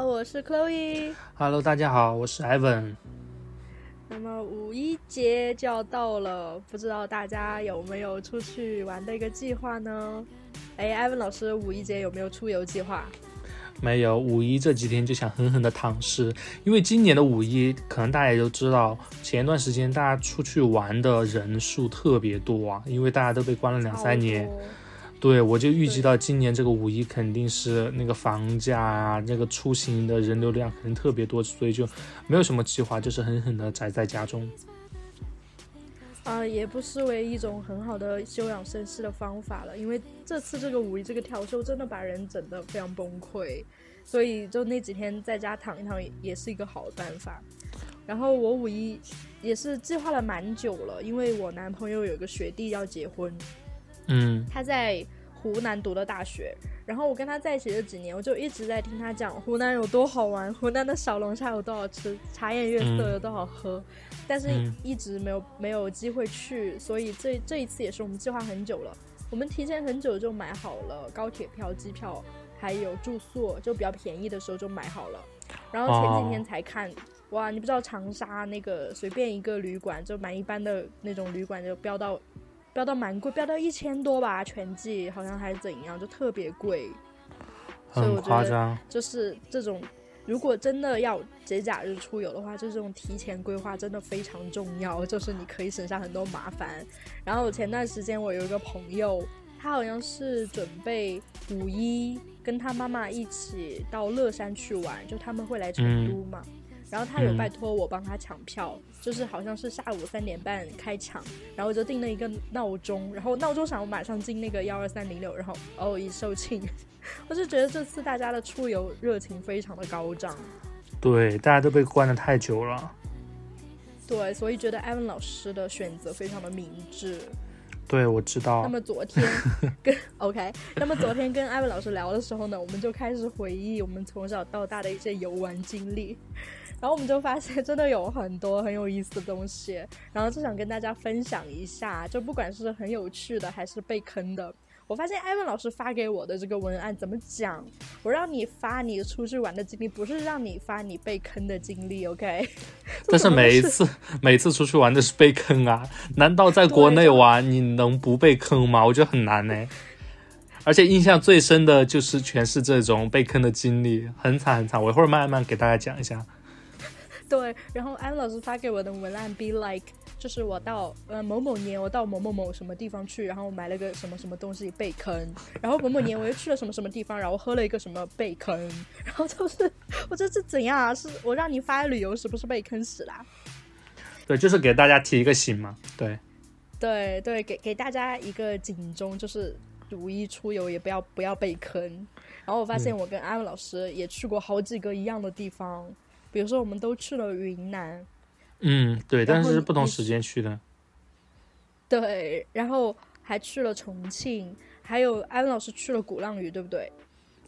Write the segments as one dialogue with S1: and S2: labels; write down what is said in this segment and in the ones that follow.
S1: 好，我是 Chloe。
S2: Hello，大家好，我是 Evan。
S1: 那么五一节就要到了，不知道大家有没有出去玩的一个计划呢？哎，Ivan 老师，五一节有没有出游计划？
S2: 没有，五一这几天就想狠狠的躺尸，因为今年的五一，可能大家也都知道，前一段时间大家出去玩的人数特别多啊，因为大家都被关了两三年。对，我就预计到今年这个五一肯定是那个房价啊，那个出行的人流量肯定特别多，所以就没有什么计划，就是狠狠的宅在家中。
S1: 啊、也不失为一种很好的休养生息的方法了。因为这次这个五一这个调休真的把人整得非常崩溃，所以就那几天在家躺一躺也也是一个好的办法。然后我五一也是计划了蛮久了，因为我男朋友有一个学弟要结婚，
S2: 嗯。
S1: 他在湖南读的大学，然后我跟他在一起这几年，我就一直在听他讲湖南有多好玩，湖南的小龙虾有多好吃，茶颜悦色有多好喝，但是
S2: 嗯
S1: 一直没有没有机会去，所以这这一次也是我们计划很久了，我们提前很久就买好了高铁票、机票，还有住宿，就比较便宜的时候就买好了，然后前几天才看。哇，你不知道长沙那个随便一个旅馆，就蛮一般的那种旅馆，就飙到标到蛮贵，标到一千多吧，全季好像还是怎样，就特别贵。所以
S2: 很
S1: 我觉得
S2: 夸张。
S1: 就是这种，如果真的要节假日出游的话，就这种提前规划真的非常重要，就是你可以省下很多麻烦。然后前段时间我有一个朋友，他好像是准备五一跟他妈妈一起到乐山去玩，就他们会来成都嘛。然后他有
S2: 嗯
S1: 拜托我帮他抢票，就是好像是下午三点半开抢，然后我就定了一个闹钟，然后闹钟响我马上进那个幺二三零六，然后哦一售罄，我就觉得这次大家的出游热情非常的高涨，
S2: 对，大家都被关的太久了。
S1: 对，所以觉得艾文老师的选择非常的明智。
S2: 对，我知道
S1: 那。么昨天跟 OK，那么昨天跟艾文老师聊的时候呢，我们就开始回忆我们从小到大的一些游玩经历，然后我们就发现真的有很多很有意思的东西，然后就想跟大家分享一下，就不管是很有趣的还是被坑的。我发现艾文老师发给我的这个文案怎么讲？我让你发你出去玩的经历，不是让你发你被坑的经历，OK？
S2: 但是每一次每次出去玩都是被坑啊！难道在国内玩你能不被坑吗？我觉得很难呢。而且印象最深的就是全是这种被坑的经历，很惨很惨。我一会儿慢慢给大家讲一下。
S1: 对，然后安老师发给我的文案 be like，就是我到呃某某年我到某某某什么地方去，然后我买了个什么什么东西被坑，然后某某年我又去了什么什么地方，然后喝了一个什么被坑，然后就是我这是怎样啊？是我让你发旅游是不是被坑死啦？
S2: 对，就是给大家提一个醒嘛。对，
S1: 对对，给给大家一个警钟，就是五一出游也不要不要被坑。然后我发现我跟安文老师也去过好几个一样的地方，比如说我们都去了云南，
S2: 嗯，对，但是是不同时间去的。
S1: 对，然后还去了重庆，还有安老师去了鼓浪屿，对不对？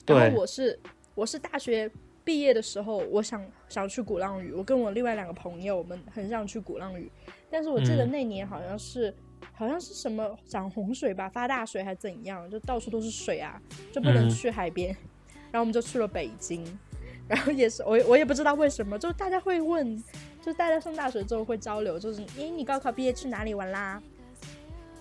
S1: 然后我是我是大学毕业的时候，我想想去鼓浪屿，我跟我另外两个朋友，我们很想去鼓浪屿，但是我记得
S2: 嗯。
S1: 那年好像是、好像是什么涨洪水吧，发大水还怎样，就到处都是水啊，就不能
S2: 嗯。
S1: 去海边，然后我们就去了北京，然后也是我也我也不知道为什么，就大家会问，就大家上大学之后会交流，就是诶，你高考毕业去哪里玩啦？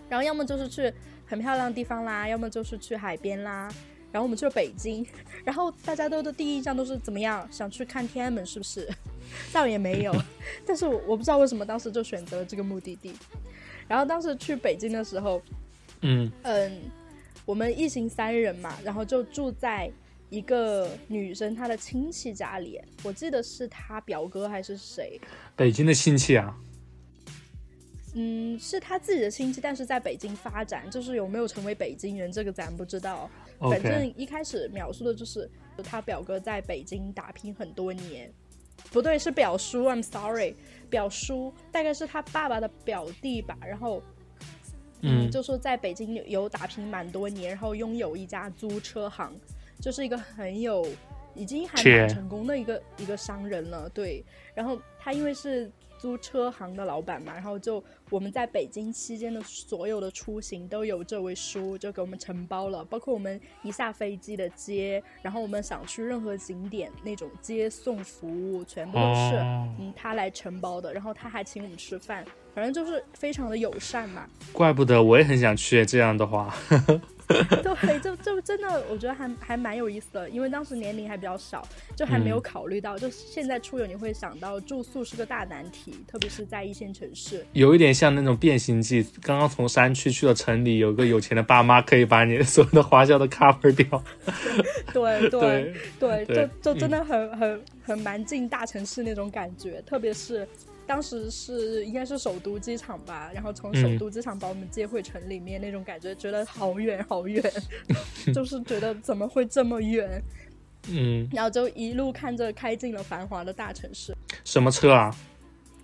S1: 然后要么就是去很漂亮的地方啦，要么就是去海边啦。然后我们去了北京，然后大家都的第一印象都是怎么样？想去看天安门是不是？倒也没有，但是我我不知道为什么当时就选择了这个目的地。然后当时去北京的时候，
S2: 嗯
S1: 嗯，我们一行三人嘛，然后就住在一个女生她的亲戚家里，我记得是她表哥还是谁，
S2: 北京的亲戚啊。
S1: 嗯，是他自己的亲戚，但是在北京发展，就是有没有成为北京人，这个咱不知道。反正一开始描述的就是他表哥在北京打拼很多年，不对，是表叔，I'm sorry，表叔大概是他爸爸的表弟吧。然后，
S2: 嗯
S1: 就说在北京有有打拼蛮多年，然后拥有一家租车行，就是一个很有已经还蛮成功的一个一个商人了。对，然后他因为是租车行的老板嘛，然后就我们在北京期间的所有的出行都有这位叔就给我们承包了，包括我们一下飞机的接，然后我们想去任何景点那种接送服务，全部都是、
S2: 哦
S1: 嗯他来承包的，然后他还请我们吃饭，反正就是非常的友善嘛。
S2: 怪不得我也很想去这样的话。
S1: 对，就就真的，我觉得还还蛮有意思的，因为当时年龄还比较小，就还没有
S2: 嗯
S1: 考虑到，就现在出游你会想到住宿是个大难题，特别是在一线城市。
S2: 有一点像那种变形记，刚刚从山区去了城里，有个有钱的爸妈可以把你 所有的花销都 cover 掉。
S1: 对 对
S2: 对
S1: 对，
S2: 对
S1: 就就真的很、很很蛮进大城市那种感觉，特别是。当时是应该是首都机场吧，然后从首
S2: 嗯
S1: 都机场把我们接回城里面，那种感觉觉得好远好远，就是觉得怎么会这么远，
S2: 嗯，
S1: 然后就一路看着开进了繁华的大城市。
S2: 什么车啊？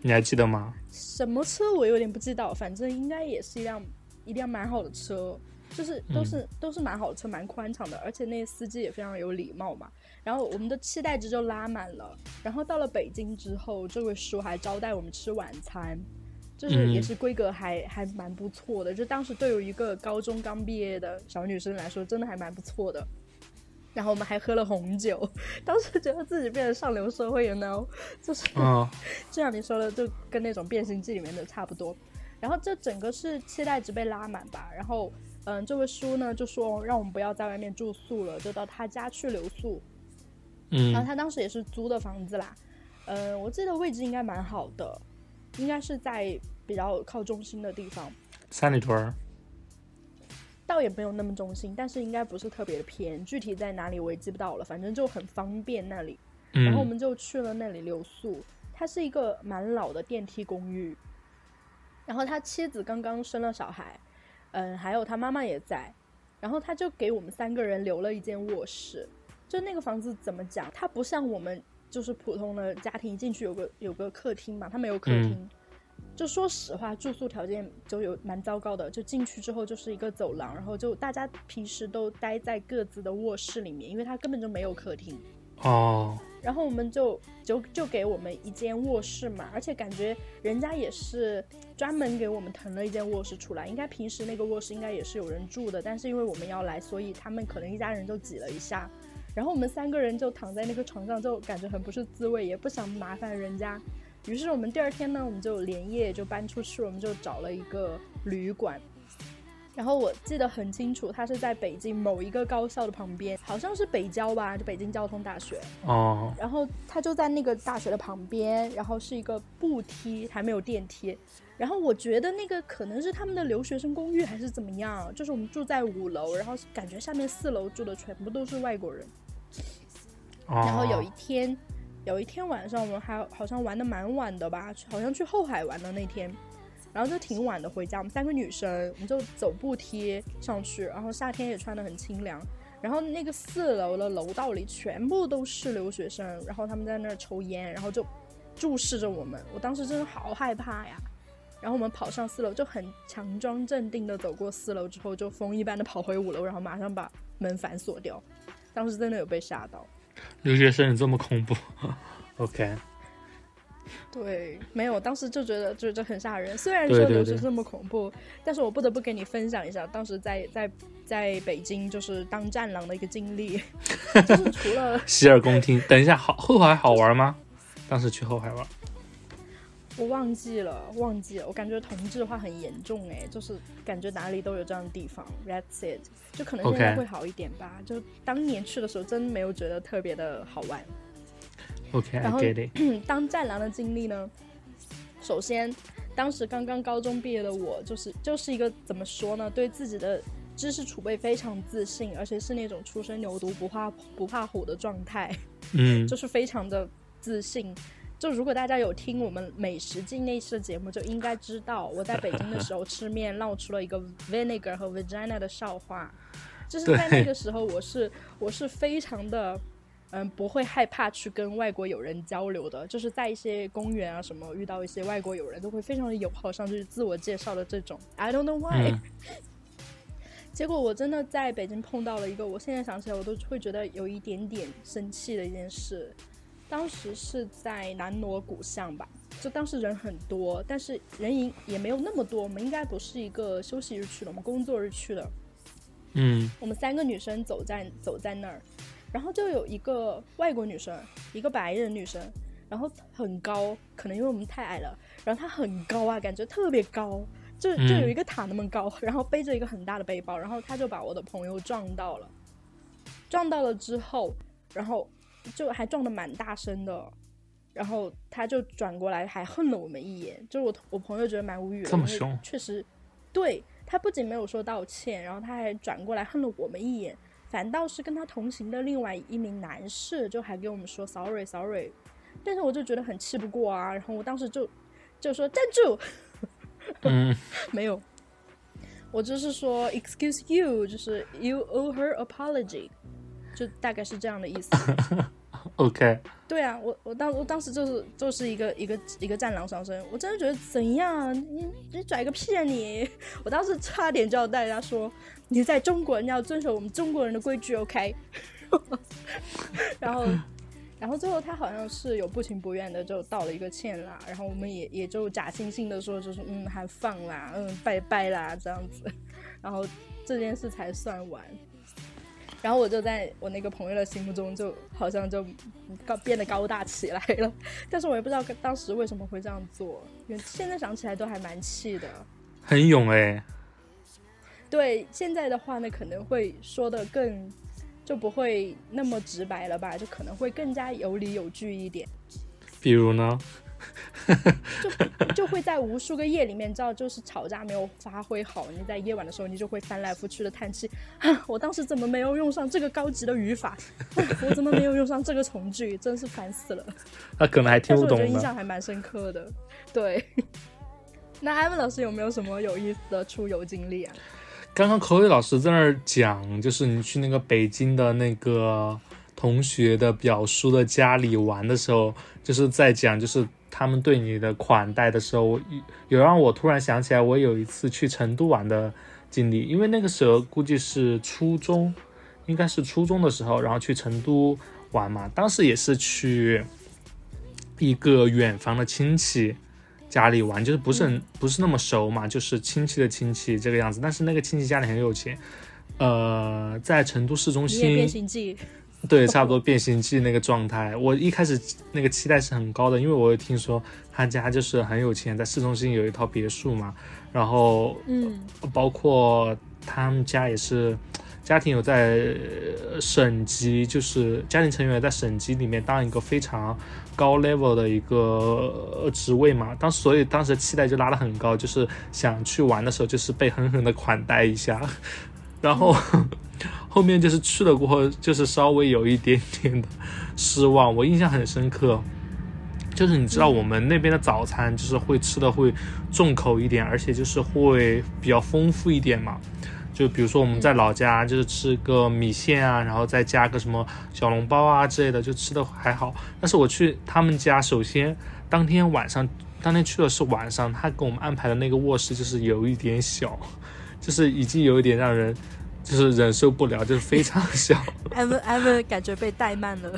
S2: 你还记得吗？
S1: 什么车我有点不记得，反正应该也是一辆一辆蛮好的车，就是都是、都是蛮好的车，蛮宽敞的，而且那司机也非常有礼貌嘛。然后我们的期待值就拉满了。然后到了北京之后，这位叔还招待我们吃晚餐，就是
S2: 嗯
S1: 也是规格还、还蛮不错的。就当时对于一个高中刚毕业的小女生来说，真的还蛮不错的。然后我们还喝了红酒，当时觉得自己变成上流社会了呢，就是
S2: 嗯
S1: 就像你说的，就跟那种变形记里面的差不多。然后这整个是期待值被拉满吧。然后，嗯，这位叔呢就说让我们不要在外面住宿了，就到他家去留宿。嗯然后
S2: 嗯
S1: 他当时也是租的房子啦，嗯，我记得位置应该蛮好的，应该是在比较靠中心的地方，
S2: 三里屯儿。
S1: 倒也没有那么中心，但是应该不是特别的偏。具体在哪里我也记不到了，反正就很方便那里。然后我
S2: 嗯
S1: 们就去了那里留宿。它是一个蛮老的电梯公寓，然后他妻子刚刚生了小孩，嗯，还有他妈妈也在，然后他就给我们三个人留了一间卧室。就那个房子怎么讲，它不像我们就是普通的家庭一进去有个有个客厅嘛，它没有客厅。就说实话，住宿条件就有蛮糟糕的。就进去之后就是一个走廊，然后就大家平时都待在各自的卧室里面，因为它根本就没有客厅。
S2: 哦，
S1: 然后我们就就就给我们一间卧室嘛，而且感觉人家也是专门给我们腾了一间卧室出来，应该平时那个卧室应该也是有人住的，但是因为我们要来，所以他们可能一家人就挤了一下，然后我们三个人就躺在那个床上，就感觉很不是滋味，也不想麻烦人家，于是我们第二天呢，我们就连夜就搬出去，我们就找了一个旅馆。然后我记得很清楚，它是在北京某一个高校的旁边，好像是北交吧，就北京交通大学。
S2: 哦，
S1: 然后它就在那个大学的旁边，然后是一个步梯，还没有电梯。然后我觉得那个可能是他们的留学生公寓还是怎么样，就是我们住在五楼，然后感觉下面四楼住的全部都是外国人。
S2: 哦
S1: 然后有一天，有一天晚上我们还好像玩的蛮晚的吧，好像去后海玩的那天，然后就挺晚的回家。我们三个女生，我们就走步梯上去，然后夏天也穿的很清凉。然后那个四楼的楼道里全部都是留学生，然后他们在那儿抽烟，然后就注视着我们。我当时真的好害怕呀。然后我们跑上四楼，就很强装镇定的走过四楼之后，就风一般的跑回五楼，然后马上把门反锁掉。当时真的有被吓到。
S2: 留学生这么恐怖？OK，
S1: 对，没有，当时就觉得就就很吓人。虽然说留学这么恐怖，但是我不得不跟你分享一下，当时在在在北京就是当战狼的一个经历，就是除了
S2: 洗耳恭听。等一下，好后海好玩吗？当时去后海玩。
S1: 我忘记了，忘记了，我感觉同质化很严重哎，就是感觉哪里都有这样的地方。That's it，就可能现在会好一点吧。就当年去的时候，真没有觉得特别的好玩。然后
S2: get it。
S1: 当战狼的经历呢，首先，当时刚刚高中毕业的我，就是就是一个怎么说呢，对自己的知识储备非常自信，而且是那种初生牛犊不怕不怕虎的状态，
S2: 嗯
S1: 就是非常的自信。就如果大家有听我们美食记那期的节目，就应该知道我在北京的时候吃面闹出了一个 vinegar 和 vagina 的笑话。就是在那个时候，我是我是非常的，嗯，不会害怕去跟外国友人交流的。就是在一些公园啊什么遇到一些外国友人，都会非常的友好上去自我介绍的这种。I don't know why、
S2: 嗯
S1: 结果我真的在北京碰到了一个，我现在想起来我都会觉得有一点点生气的一件事，当时是在南锣鼓巷吧，就当时人很多，但是人影也没有那么多。我们应该不是一个休息日去的，我们工作日去的。
S2: 嗯
S1: 我们三个女生走在走在那儿，然后就有一个外国女生，一个白人女生，然后很高，可能因为我们太矮了，然后她很高啊，感觉特别高，就就有一个塔那么高，然后背着一个很大的背包，然后她就把我的朋友撞到了，撞到了之后，然后就还撞得蛮大声的。然后她就转过来，还恨了我们一眼，就是我我朋友觉得蛮无语的，
S2: 这么凶
S1: 确实，对他不仅没有说道歉，然后他还转过来恨了我们一眼，反倒是跟他同行的另外一名男士就还给我们说 sorry sorry，但是我就觉得很气不过啊，然后我当时就就说站住，
S2: 嗯，
S1: 没有，我就是说 excuse you，就是 you owe her apology，就大概是这样的意思。
S2: OK，
S1: 对啊，我我当我当时就是就是一个一个一个战狼上身，我真的觉得怎样？你你拽个屁啊你！我当时差点就要带他说，你在中国你要遵守我们中国人的规矩，OK？然后然后最后他好像是有不情不愿的就道了一个歉啦，然后我们也也就假惺惺的说就是嗯还放啦，嗯拜拜啦这样子，然后这件事才算完。然后我就在我那个朋友的心目中，就好像就高变得高大起来了。但是我也不知道当时为什么会这样做，因为现在想起来都还蛮气的。
S2: 很勇哎、
S1: 对，现在的话呢，可能会说的更就不会那么直白了吧，就可能会更加有理有据一点，
S2: 比如呢？
S1: 就会在无数个夜里面，知道就是吵架没有发挥好，你在夜晚的时候，你就会翻来覆去的叹气啊，我当时怎么没有用上这个高级的语法？我怎么没有用上这个从句？真是烦死了。
S2: 他可能还听不懂呢。
S1: 我觉得印象还蛮深刻的。对，那艾文老师有没有什么有意思的出游经历啊？
S2: 刚刚口语老师在那儿讲，就是你去那个北京的那个同学的表叔的家里玩的时候，就是在讲就是他们对你的款待的时候，我有有让我突然想起来，我有一次去成都玩的经历，因为那个时候估计是初中，应该是初中的时候，然后去成都玩嘛，当时也是去一个远房的亲戚。家里玩，就是不是很、不是那么熟嘛，就是亲戚的亲戚这个样子。但是那个亲戚家里很有钱，呃，在成都市中心，对，差不多变形记那个状态。我一开始那个期待是很高的，因为我有听说他家就是很有钱，在市中心有一套别墅嘛，然后
S1: 嗯，
S2: 包括他们家也是家庭有在呃省级，就是家庭成员在省级里面当一个非常高 level 的一个呃职位嘛。当所以当时期待就拉得很高，就是想去玩的时候就是被狠狠的款待一下，然后 后面就是去了过后，就是稍微有一点点的失望。我印象很深刻。就是你知道我们那边的早餐就是会吃的会重口一点，而且就是会比较丰富一点嘛。就比如说我们在老家就是吃个米线啊，然后再加个什么小笼包啊之类的，就吃的还好。但是我去他们家，首先当天晚上，当天去的是晚上，他给我们安排的那个卧室就是有一点小，就是已经有一点让人就是忍受不了，就是非常小。
S1: 艾文艾文感觉被怠慢了。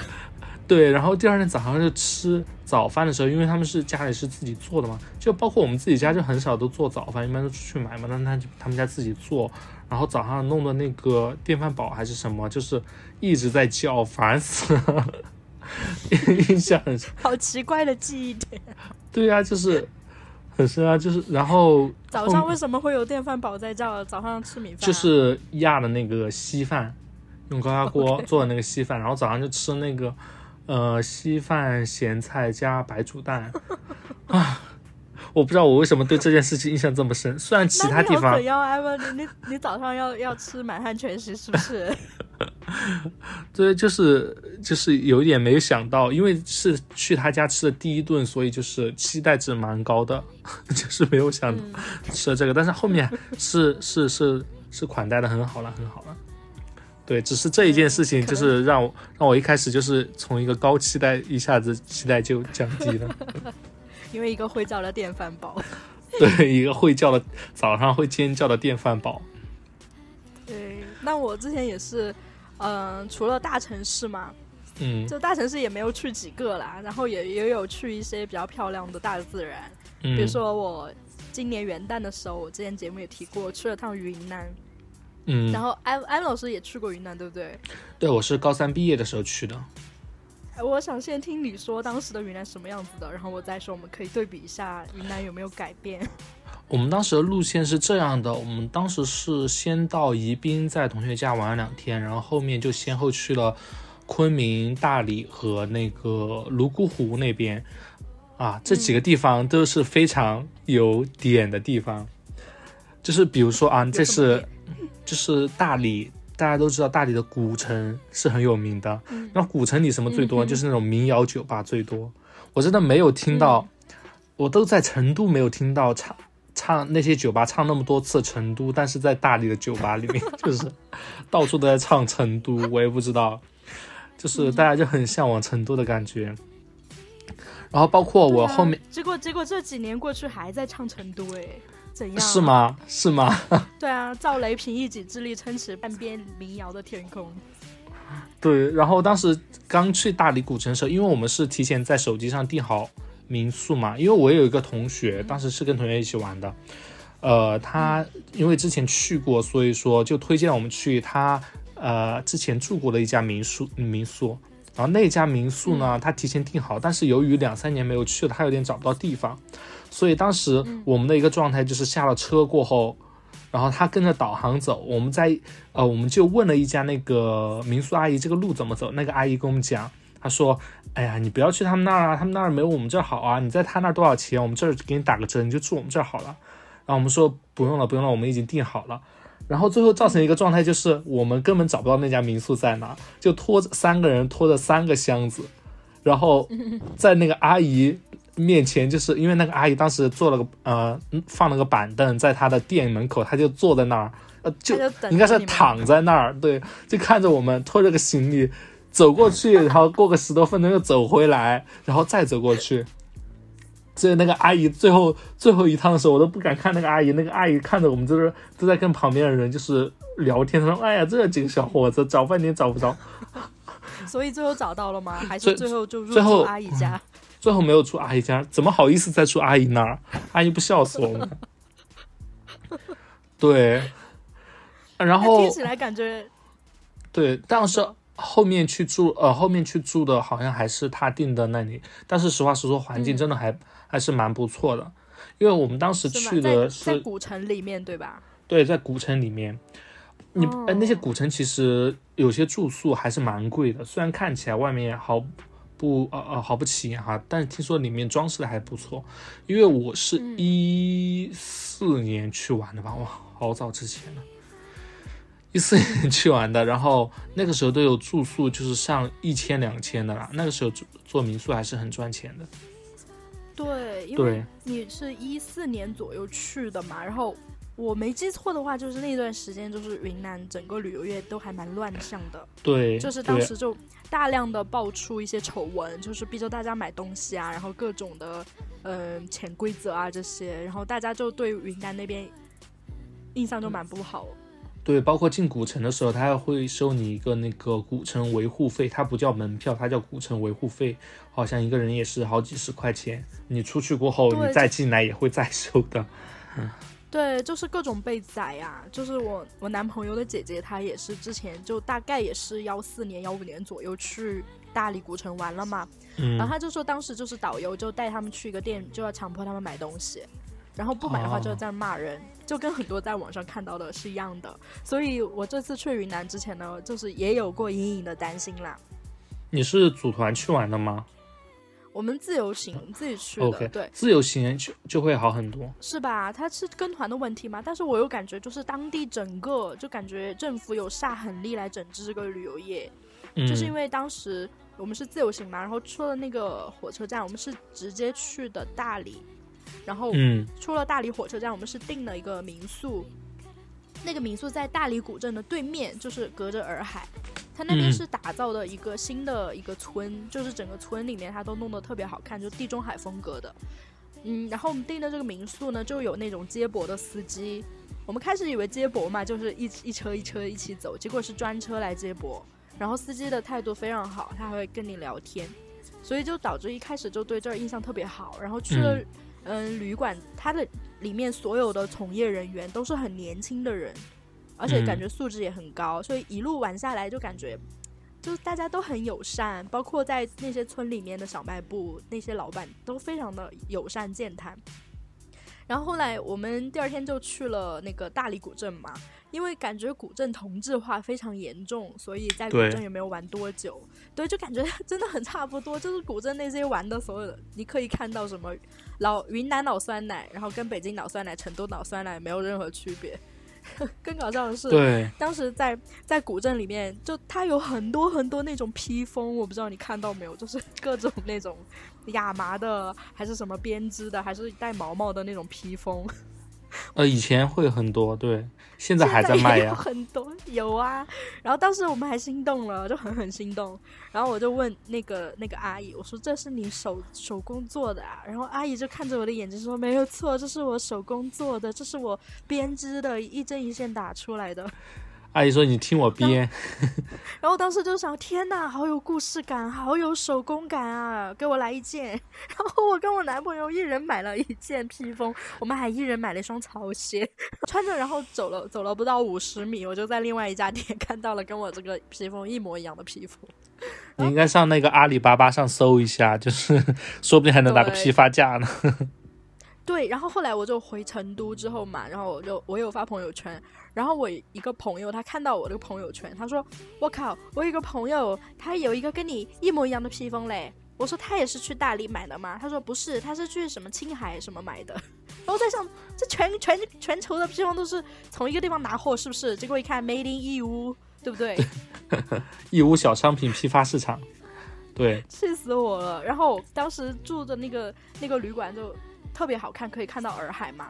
S2: 对，然后第二天早上就吃早饭的时候，因为他们是家里是自己做的嘛，就包括我们自己家就很少都做早饭，一般都出去买嘛。那他就他们家自己做，然后早上弄的那个电饭煲还是什么，就是一直在叫，烦死了。印象很，
S1: 好奇怪的记忆点。
S2: 对呀、就是很深啊，就是然后
S1: 早上为什么会有电饭煲在叫？早上吃米饭啊、
S2: 就是压的那个稀饭，用高压锅 做的那个稀饭，然后早上就吃那个呃稀饭咸菜加白煮蛋 啊。我不知道我为什么对这件事情印象这么深，虽然其他地方
S1: 那你好怎样，艾文？你你你早上要要吃满汉全席是不是？
S2: 对，就是就是有一点没有想到，因为是去他家吃的第一顿，所以就是期待值蛮高的，就是没有想吃了这个，但是后面是是是是款待的很好了，很好了。对，只是这一件事情，就是让我让我一开始就是从一个高期待，一下子期待就降低了。
S1: 因为一个会叫的电饭煲。
S2: 对，一个会叫的早上会尖叫的电饭煲。
S1: 对，那我之前也是，嗯、除了大城市嘛，
S2: 嗯
S1: 就大城市也没有去几个啦，然后也也有去一些比较漂亮的大自然，
S2: 嗯，
S1: 比如说我今年元旦的时候，我之前节目也提过，去了趟云南，
S2: 嗯，
S1: 然后安安老师也去过云南，对不对？
S2: 对我是高三毕业的时候去的。
S1: 哎我想先听你说当时的云南什么样子的，然后我再说我们可以对比一下云南有没有改变。
S2: 我们当时的路线是这样的，我们当时是先到宜宾，在同学家玩了两天，然后后面就先后去了昆明、大理和那个泸沽湖那边，啊，这几个地方都是非常有点的地方，就是比如说啊，这是就是大理。大家都知道大理的古城是很有名的，
S1: 嗯。
S2: 那古城里什么最多？
S1: 嗯
S2: 就是那种民谣酒吧最多。我真的没有听到，我都在成都没有听到唱唱那些酒吧唱那么多次成都，但是在大理的酒吧里面，就是到处都在唱成都，我也不知道，就是大家就很向往成都的感觉。然后包括我后面、
S1: 啊结果结果这几年过去还在唱成都，哎，怎样？
S2: 是？吗？是吗？
S1: 对啊，赵雷凭一己之力撑起半边民谣的天空。
S2: 对，然后当时刚去大理古城的时候，因为我们是提前在手机上订好民宿嘛，因为我有一个同学，当时是跟同学一起玩的，呃，他因为之前去过，所以说就推荐我们去他呃之前住过的一家民宿民宿。然后那家民宿呢，他提前订好，但是由于两三年没有去了，他有点找不到地方，所以当时我们的一个状态就是下了车过后，然后他跟着导航走，我们在呃，我们就问了一家那个民宿阿姨这个路怎么走，那个阿姨跟我们讲，她说，哎呀，你不要去他们那儿啊，他们那儿没有我们这儿好啊，你在他那儿多少钱，我们这儿给你打个折，你就住我们这儿好了。然后我们说不用了，不用了，我们已经订好了。然后最后造成一个状态就是我们根本找不到那家民宿在哪，就拖着三个人拖着三个箱子，然后 在那个阿姨面前，就是因为那个阿姨当时坐了个呃嗯放了个板凳在她的店门口，她就坐在那儿，呃就应该是躺在那儿，对，就看着我们拖着个行李走过去，然后过个十多分钟又走回来，然后再走过去。所以那个阿姨最后最后一趟的时候，我都不敢看那个阿姨。那个阿姨看着我们，就是都在跟旁边的人就是聊天，她说：“哎呀，这几个小伙子找半天找不着。”
S1: 所以最后找到了吗？还是最后就入住阿姨家？
S2: 最后没有住阿姨家，怎么好意思再住阿姨那儿？阿姨不笑死我们。对，然
S1: 哎
S2: 后
S1: 听起来感觉
S2: 对，但是后面去住，呃，后面去住的好像还是他订的那里，但是实话实说，环境真的还、还是蛮不错的，因为我们当时去的
S1: 在在
S2: 是
S1: 古城里面对吧？
S2: 对，在古城里面，你
S1: 哦
S2: 呃那些古城其实有些住宿还是蛮贵的，虽然看起来外面好不呃呃毫不起眼哈，但是听说里面装饰的还不错。因为我是
S1: 嗯
S2: 一四年去玩的吧，哇，好早之前了。一四年去玩的，然后那个时候都有住宿，就是上一千两千的啦。那个时候做做民宿还是很赚钱的。
S1: 对，因为，你是一四年左右去的嘛，然后我没记错的话，就是那段时间就是云南整个旅游业都还蛮乱象的，
S2: 对，
S1: 就是当时就大量的爆出一些丑闻，就是逼着大家买东西啊，然后各种的嗯、呃潜规则啊这些，然后大家就对云南那边印象就蛮不好。
S2: 对，包括进古城的时候，他还会收你一个那个古城维护费，它不叫门票，它叫古城维护费，好像一个人也是好几十块钱。你出去过后，你再进来也会再收的。
S1: 对，就是各种被宰啊！就是我我男朋友的姐姐，她也是之前就大概也是幺四年、幺五年左右去大理古城玩了嘛，然后
S2: 嗯，
S1: 他就说当时就是导游就带他们去一个店，就要强迫他们买东西，然后不买的话
S2: 哦
S1: 就在那骂人，就跟很多在网上看到的是一样的。所以我这次去云南之前呢，就是也有过隐隐的担心啦。
S2: 你是组团去玩的吗
S1: 我们自由行自己去的对，
S2: 自由行就就会好很多。
S1: 是吧？它是跟团的问题嘛？但是我又感觉，就是当地整个就感觉政府有下狠力来整治这个旅游业，
S2: 嗯，
S1: 就是因为当时我们是自由行嘛，然后出了那个火车站，我们是直接去的大理，然后
S2: 嗯
S1: 出了大理火车站，我们是订了一个民宿，那个民宿在大理古镇的对面，就是隔着洱海。它那边
S2: 嗯
S1: 是打造的一个新的一个村，就是整个村里面它都弄得特别好看，就地中海风格的。嗯，然后我们订的这个民宿呢，就有那种接驳的司机。我们开始以为接驳嘛，就是一一车一车一起走，结果是专车来接驳。然后司机的态度非常好，他还会跟你聊天，所以就导致一开始就对这儿印象特别好。然后去了嗯旅馆，它的里面所有的从业人员都是很年轻的人，而且感觉素质也很高，所以一路玩下来就感觉。就大家都很友善，包括在那些村里面的小卖部，那些老板都非常的友善健谈。然后后来我们第二天就去了那个大理古镇嘛，因为感觉古镇同质化非常严重，所以在古镇也没有玩多久。对，就感觉 真的很差不多，就是古镇那些玩的所有的，你可以看到什么老云南老酸奶，然后跟北京老酸奶、成都老酸奶没有任何区别。更搞笑的是，
S2: 对，
S1: 当时在在古镇里面，就它有很多很多那种披风，我不知道你看到没有，就是 各种那种亚麻的，还是什么编织的，还是带毛毛的那种披风。
S2: 呃，以前会很多，对，现在还在卖呀，
S1: 很多有啊。然后当时我们还心动了，就狠狠心动。然后我就问那个那个阿姨，我说这是你手手工做的啊？然后阿姨就看着我的眼睛说，没有错，这是我手工做的，这是我编织的，一针一线打出来的。
S2: 阿姨说：“你听我编。”
S1: 然后当时就想：“天哪，好有故事感，好有手工感啊！给我来一件。”然后我跟我男朋友一人买了一件披风，我们还一人买了一双草鞋，穿着然后走了走了不到五十米，我就在另外一家店看到了跟我这个披风一模一样的披风。
S2: 你应该上那个阿里巴巴上搜一下，就是说不定还能拿个批发价呢。
S1: 对，然后后来我就回成都之后嘛，然后我就我有发朋友圈。然后我一个朋友，他看到我这个朋友圈，他说：“我靠，我有一个朋友，他有一个跟你一模一样的披风嘞。”我说：“他也是去大理买的吗？”他说：“不是，他是去什么青海什么买的。”然后在想，这全全全球的披风都是从一个地方拿货，是不是？结果一看，Made in 义乌，对不对？
S2: 义乌小商品批发市场，对，
S1: 气死我了。然后当时住的那个那个旅馆就特别好看，可以看到洱海嘛。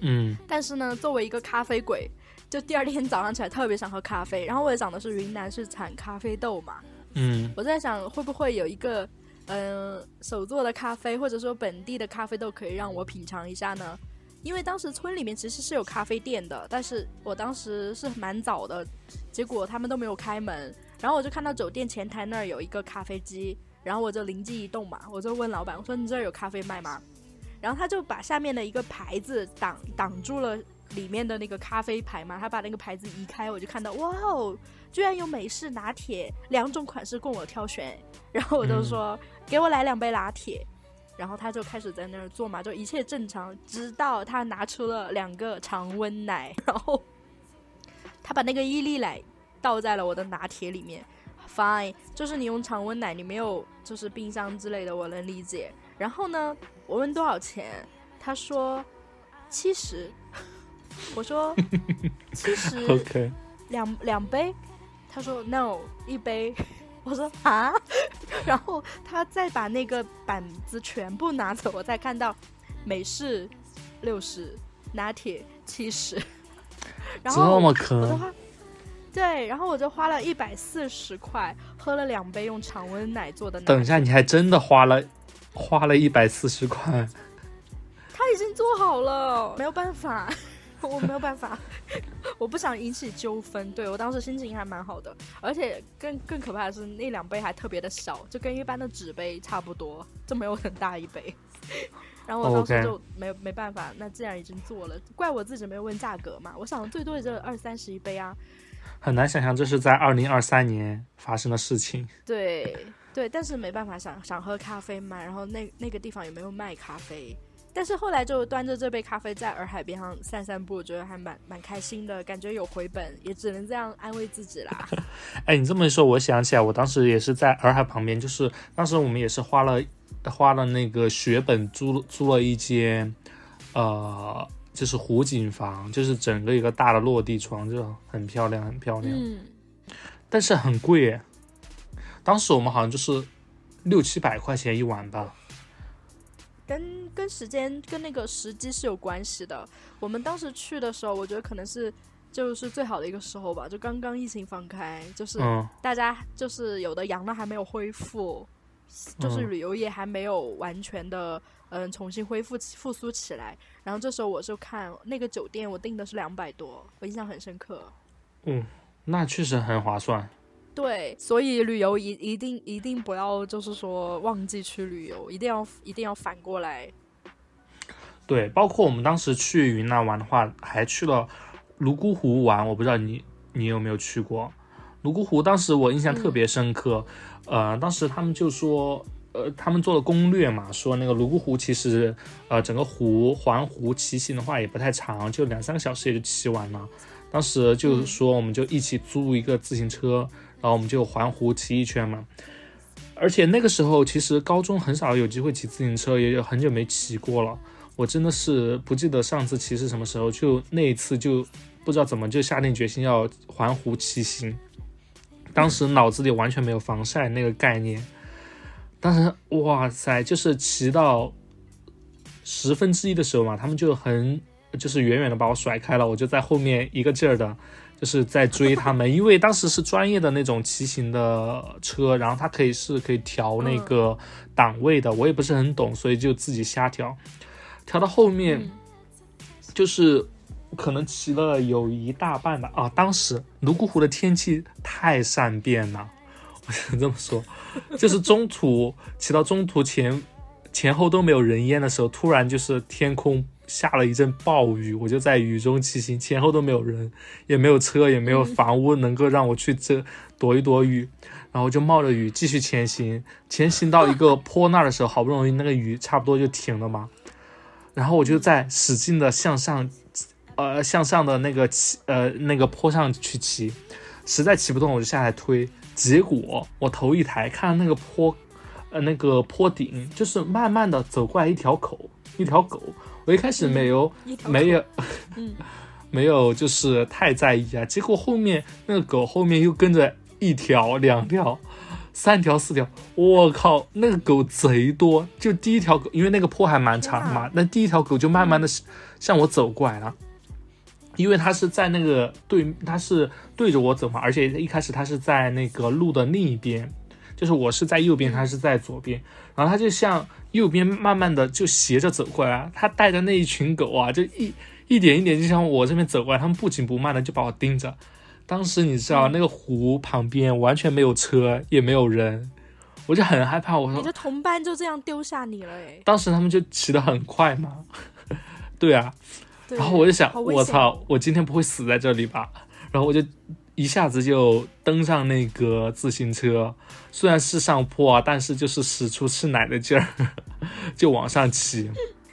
S2: 嗯。
S1: 但是呢，作为一个咖啡鬼。就第二天早上起来特别想喝咖啡，然后我也想的是云南是产咖啡豆嘛，
S2: 嗯，
S1: 我在想会不会有一个嗯手做的咖啡，或者说本地的咖啡豆可以让我品尝一下呢？因为当时村里面其实是有咖啡店的，但是我当时是蛮早的，结果他们都没有开门，然后我就看到酒店前台那儿有一个咖啡机，然后我就灵机一动嘛，我就问老板我说你这儿有咖啡卖吗？然后他就把下面的一个牌子挡挡住了。里面的那个咖啡牌嘛，他把那个牌子移开，我就看到哇哦，居然有美式拿铁两种款式供我挑选，然后我就说给我来两杯拿铁，然后他就开始在那儿做嘛，就一切正常，直到他拿出了两个常温奶，然后他把那个伊利奶倒在了我的拿铁里面，fine，就是你用常温奶，你没有就是冰箱之类的，我能理解。然后呢，我问多少钱，他说七十。我说七十，两两杯，他说 no 一杯，我说啊，然后他再把那个板子全部拿走，我才看到美式六十，拿铁七十，然后
S2: 这么
S1: 坑，对，然后我就花了一百四十块喝了两杯用常温奶做的。
S2: 等一下，你还真的花了花了一百四十块？
S1: 他已经做好了，没有办法。我没有办法，我不想引起纠纷。对我当时心情还蛮好的，而且更更可怕的是那两杯还特别的小，就跟一般的纸杯差不多，就没有很大一杯。然后我当时就没没办法，那既然已经做了，怪我自己没有问价格嘛。我想最多也就二三十一杯啊。
S2: 很难想象这是在二零二三年发生的事情。
S1: 对对，但是没办法，想想喝咖啡嘛，然后那那个地方也没有卖咖啡。但是后来就端着这杯咖啡在洱海边上散散步，觉得还蛮蛮开心的，感觉有回本，也只能这样安慰自己啦。
S2: 哎，你这么一说，我想起来，我当时也是在洱海旁边，就是当时我们也是花了花了那个血本租租了一间，呃，就是湖景房，就是整个一个大的落地窗，就很漂亮，很漂亮。
S1: 嗯。
S2: 但是很贵，当时我们好像就是六七百块钱一晚吧。
S1: 跟跟时间跟那个时机是有关系的。我们当时去的时候，我觉得可能是就是最好的一个时候吧，就刚刚疫情放开，就是大家就是有的阳了还没有恢复，就是旅游业还没有完全的嗯重新恢复复苏起来。然后这时候我就看那个酒店，我订的是两百多，我印象很深刻。
S2: 嗯，那确实很划算。
S1: 对，所以旅游一一定一定不要就是说忘记去旅游，一定要一定要反过来。
S2: 对，包括我们当时去云南玩的话，还去了泸沽湖玩。我不知道你你有没有去过泸沽湖？当时我印象特别深刻。呃，当时他们就说，呃，他们做了攻略嘛，说那个泸沽湖其实，呃，整个湖环湖骑行的话也不太长，就两三个小时也就骑完了。当时就是说我们就一起租一个自行车，然后我们就环湖骑一圈嘛。而且那个时候其实高中很少有机会骑自行车，也有很久没骑过了。我真的是不记得上次骑是什么时候，就那一次就不知道怎么就下定决心要环湖骑行，当时脑子里完全没有防晒那个概念，当时哇塞，就是骑到十分之一的时候嘛，他们就很就是远远的把我甩开了，我就在后面一个劲儿的，就是在追他们，因为当时是专业的那种骑行的车，然后它可以是可以调那个档位的，我也不是很懂，所以就自己瞎调。调到后面，就是可能骑了有一大半吧。啊！当时泸沽湖的天气太善变了，我想这么说，就是中途骑到中途前前后都没有人烟的时候，突然就是天空下了一阵暴雨，我就在雨中骑行，前后都没有人，也没有车，也没有房屋能够让我去遮躲一躲雨，然后就冒着雨继续前行。前行到一个坡那儿的时候，好不容易那个雨差不多就停了嘛。然后我就在使劲的向上，呃，向上的那个骑，呃，那个坡上去骑，实在骑不动，我就下来推。结果我头一抬，看到那个坡，呃，那个坡顶就是慢慢的走过来一条狗，一条狗。我一开始没有，没有，
S1: 嗯，
S2: 没有，就是太在意啊。结果后面那个狗后面又跟着一条、两条。三条四条，我靠，那个狗贼多。就第一条狗，因为那个坡还蛮长嘛，那第一条狗就慢慢的向我走过来了。因为它是在那个对，它是对着我走嘛，而且一开始它是在那个路的另一边，就是我是在右边，他是在左边，然后他就向右边慢慢的就斜着走过来。他带着那一群狗啊，就一一点一点就向我这边走过来，他们不紧不慢的就把我盯着。当时你知道那个湖旁边完全没有车，也没有人，我就很害怕。我说
S1: 你的同伴就这样丢下你了哎！
S2: 当时他们就骑得很快嘛，对啊，然后我就想，我操，我今天不会死在这里吧？然后我就一下子就登上那个自行车，虽然是上坡啊，但是就是使出吃奶的劲儿，就往上骑。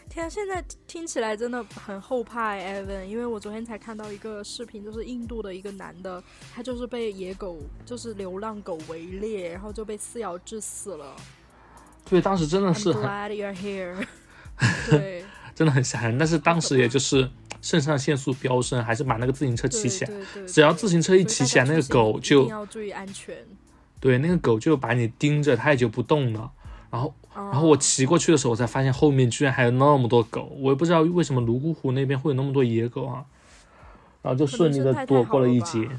S1: 天啊，现在听起来真的很后怕，Evan，因为我昨天才看到一个视频，就是印度的一个男的，他就是被野狗，就是流浪狗围猎，然后就被撕咬致死了。
S2: 对，当时真的是很，
S1: 对，
S2: 真的很吓人。但是当时也就是肾上腺素飙升，还是把那个自行车骑起来。只要自行车一骑起来，那个狗就
S1: 要注意安全。
S2: 对，那个狗就把你盯着，它也就不动了。然后，然后我骑过去的时候，我才发现后面居然还有那么多狗，我也不知道为什么泸沽湖那边会有那么多野狗啊，然后就顺利的躲过了一劫。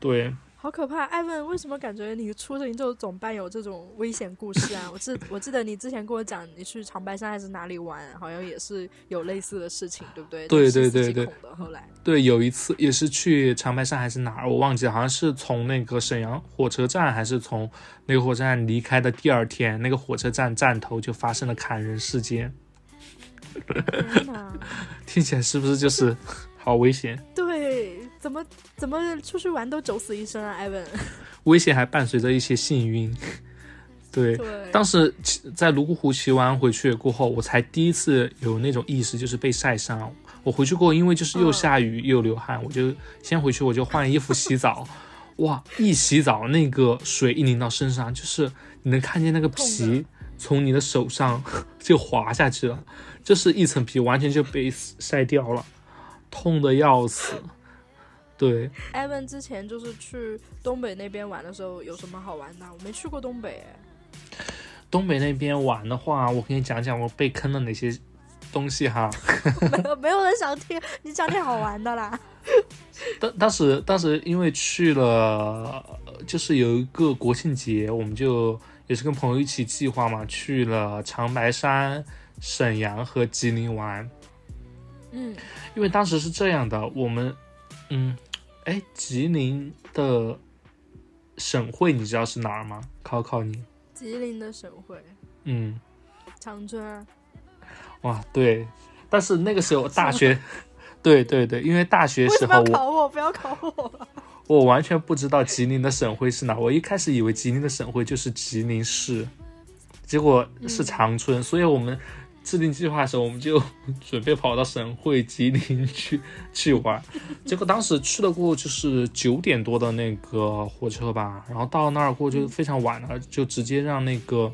S2: 对，
S1: 好可怕！艾文，为什么感觉你出行就总伴有这种危险故事啊？我记我记得你之前跟我讲，你去长白山还是哪里玩，好像也是有类似的事情，对不对？
S2: 对对对对。
S1: 后来。
S2: 对，有一次也是去长白山还是哪儿，我忘记了，好像是从那个沈阳火车站，还是从那个火车站离开的第二天，那个火车站站头就发生了砍人事件。听起来是不是就是好危险？
S1: 对，怎么怎么出去玩都九死一生啊，艾文。
S2: 危险还伴随着一些幸运。对，当时在泸沽湖骑完回去过后，我才第一次有那种意识，就是被晒伤。我回去过，因为就是又下雨又流汗，我就先回去，我就换衣服洗澡。哇，一洗澡那个水一淋到身上，就是你能看见那个皮从你的手上 就滑下去了，就是一层皮完全就被晒掉了，痛的要死。对
S1: ，Evan 之前就是去东北那边玩的时候有什么好玩的？我没去过东北。
S2: 东北那边玩的话，我给你讲讲我被坑了哪些。东西哈，
S1: 没有没有人想听，你讲点好玩的啦。
S2: 当当时当时因为去了，就是有一个国庆节，我们就也是跟朋友一起计划嘛，去了长白山、沈阳和吉林玩。
S1: 嗯，
S2: 因为当时是这样的，我们，嗯，哎，吉林的省会你知道是哪儿吗？考考你。
S1: 吉林的省会
S2: 嗯，
S1: 长春啊，
S2: 哇，对，但是那个时候大学，对对对，因为大学时候我
S1: 要考我？不要考我！
S2: 我完全不知道吉林的省会是哪，我一开始以为吉林的省会就是吉林市，结果是长春，所以我们制定计划的时候，我们就 准备跑到省会吉林去去玩，结果当时去了过后就是九点多的那个火车吧，然后到那儿过后就非常晚了，就直接让那个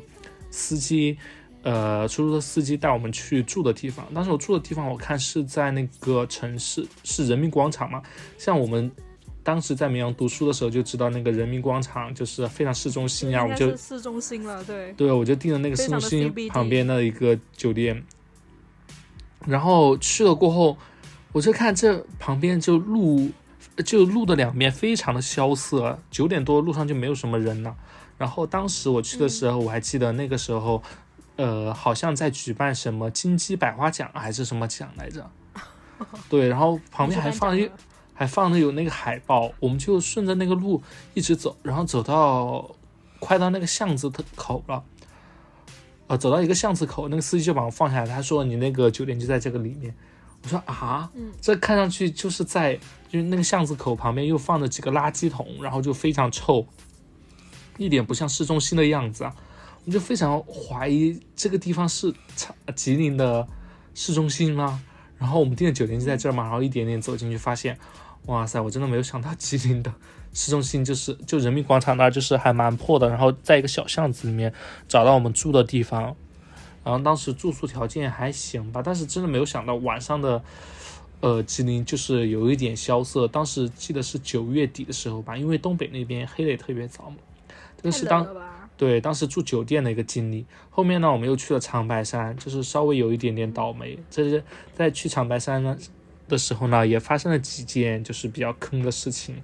S2: 司机。呃，出租车司机带我们去住的地方，当时我住的地方，我看是在那个城市，是人民广场嘛。像我们当时在绵阳读书的时候，就知道那个人民广场就是非常市中心呀，我们就
S1: 市中心了，对。
S2: 对，我就订了那个市中心旁边的一个酒店，然后去了过后，我就看这旁边就路，就路的两边非常的萧瑟，九点多路上就没有什么人了。然后当时我去的时候，我还记得那个时候，呃，好像在举办什么金鸡百花奖还是什么奖来着，对，然后旁边还放一还放的有那个海报，我们就顺着那个路一直走，然后走到快到那个巷子的口了，呃，走到一个巷子口，那个司机就把我放下来，他说你那个酒店就在这个里面。我说啊，
S1: 嗯
S2: 这看上去就是在就是那个巷子口旁边又放着几个垃圾桶，然后就非常臭，一点不像市中心的样子啊。我就非常怀疑这个地方是长吉林的市中心吗？然后我们订的酒店就在这儿嘛，然后一点点走进去，发现，哇塞，我真的没有想到吉林的市中心就是 就人民广场那儿就是还蛮破的，然后在一个小巷子里面找到我们住的地方，然后当时住宿条件还行吧，但是真的没有想到晚上的。呃，吉林就是有一点萧瑟，当时记得是九月底的时候吧，因为东北那边黑的也特别早嘛。这个是当？对，当时住酒店的一个经历。后面呢，我们又去了长白山，就是稍微有一点点倒霉。这是在去长白山呢的时候呢，也发生了几件就是比较坑的事情。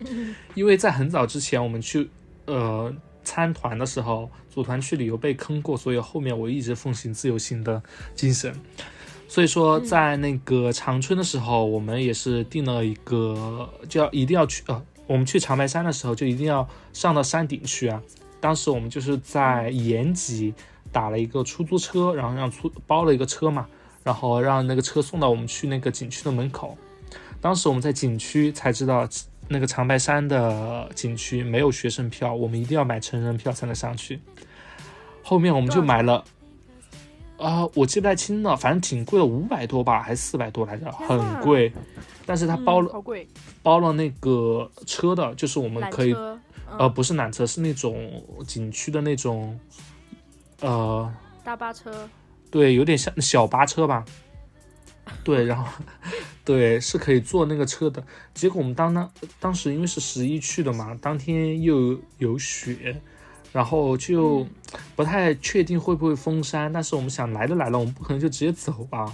S2: 因为在很早之前，我们去呃参团的时候，组团去旅游被坑过，所以后面我一直奉行自由行的精神。所以说，在那个长春的时候，我们也是定了一个，就要一定要去呃，我们去长白山的时候就一定要上到山顶去啊。当时我们就是在延吉打了一个出租车，然后让出包了一个车嘛，然后让那个车送到我们去那个景区的门口。当时我们在景区才知道，那个长白山的景区没有学生票，我们一定要买成人票才能上去。后面我们就买了，啊、我记不太清了，反正挺贵的，五百多吧，还是四百多来着，很贵。但是它包了、
S1: 嗯、
S2: 包了那个车的，就是我们可以
S1: 嗯
S2: 呃，不是缆车，是那种景区的那种，呃，
S1: 大巴车，
S2: 对，有点像小巴车吧。对，然后对是可以坐那个车的。结果我们当当当时因为是十一去的嘛，当天又有雪，然后就不太确定会不会封山。但是我们想来都来了，我们不可能就直接走吧，